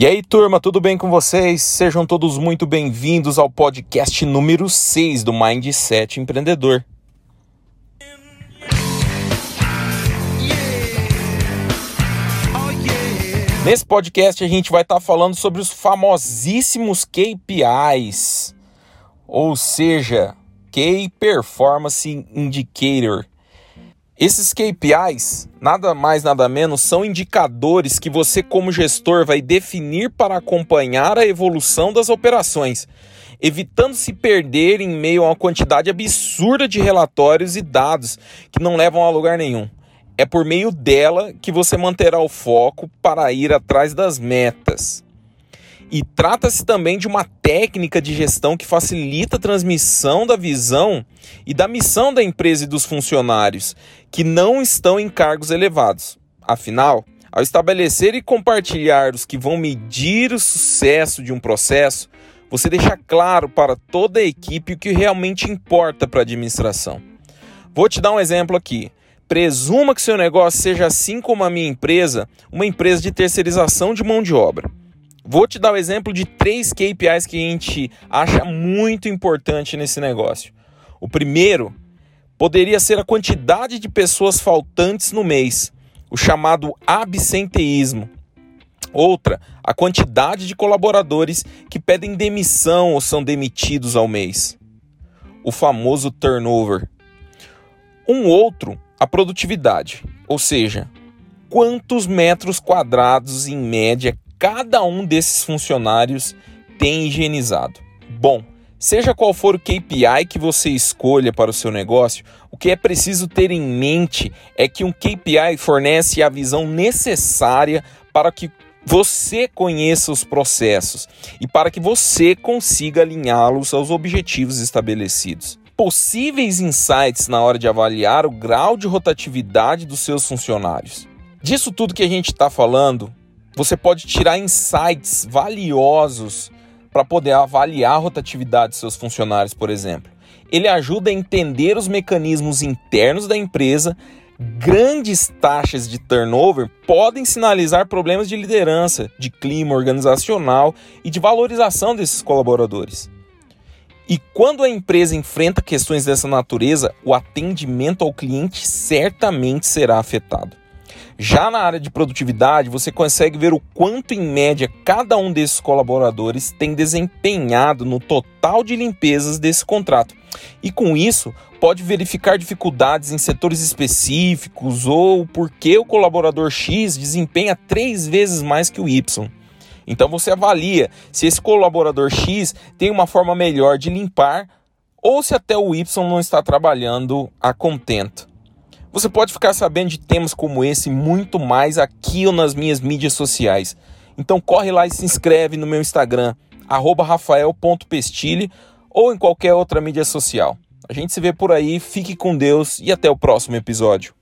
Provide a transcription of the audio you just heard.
E aí, turma, tudo bem com vocês? Sejam todos muito bem-vindos ao podcast número 6 do Mindset Empreendedor. Nesse podcast a gente vai estar tá falando sobre os famosíssimos KPIs, ou seja, Key Performance Indicator esses KPIs, nada mais nada menos, são indicadores que você, como gestor, vai definir para acompanhar a evolução das operações, evitando se perder em meio a uma quantidade absurda de relatórios e dados que não levam a lugar nenhum. É por meio dela que você manterá o foco para ir atrás das metas. E trata-se também de uma técnica de gestão que facilita a transmissão da visão e da missão da empresa e dos funcionários, que não estão em cargos elevados. Afinal, ao estabelecer e compartilhar os que vão medir o sucesso de um processo, você deixa claro para toda a equipe o que realmente importa para a administração. Vou te dar um exemplo aqui. Presuma que seu negócio seja assim como a minha empresa, uma empresa de terceirização de mão de obra. Vou te dar o exemplo de três KPIs que a gente acha muito importante nesse negócio. O primeiro poderia ser a quantidade de pessoas faltantes no mês, o chamado absenteísmo. Outra, a quantidade de colaboradores que pedem demissão ou são demitidos ao mês, o famoso turnover. Um outro, a produtividade, ou seja, quantos metros quadrados em média cada um desses funcionários tem higienizado. Bom, seja qual for o KPI que você escolha para o seu negócio, o que é preciso ter em mente é que um KPI fornece a visão necessária para que você conheça os processos e para que você consiga alinhá-los aos objetivos estabelecidos. Possíveis insights na hora de avaliar o grau de rotatividade dos seus funcionários. Disso tudo que a gente está falando, você pode tirar insights valiosos para poder avaliar a rotatividade de seus funcionários, por exemplo. Ele ajuda a entender os mecanismos internos da empresa. Grandes taxas de turnover podem sinalizar problemas de liderança, de clima organizacional e de valorização desses colaboradores. E quando a empresa enfrenta questões dessa natureza, o atendimento ao cliente certamente será afetado. Já na área de produtividade, você consegue ver o quanto, em média, cada um desses colaboradores tem desempenhado no total de limpezas desse contrato. E com isso, pode verificar dificuldades em setores específicos ou por que o colaborador X desempenha três vezes mais que o Y. Então você avalia se esse colaborador X tem uma forma melhor de limpar ou se até o Y não está trabalhando a contento. Você pode ficar sabendo de temas como esse muito mais aqui ou nas minhas mídias sociais. Então corre lá e se inscreve no meu Instagram, rafael.pestile ou em qualquer outra mídia social. A gente se vê por aí, fique com Deus e até o próximo episódio.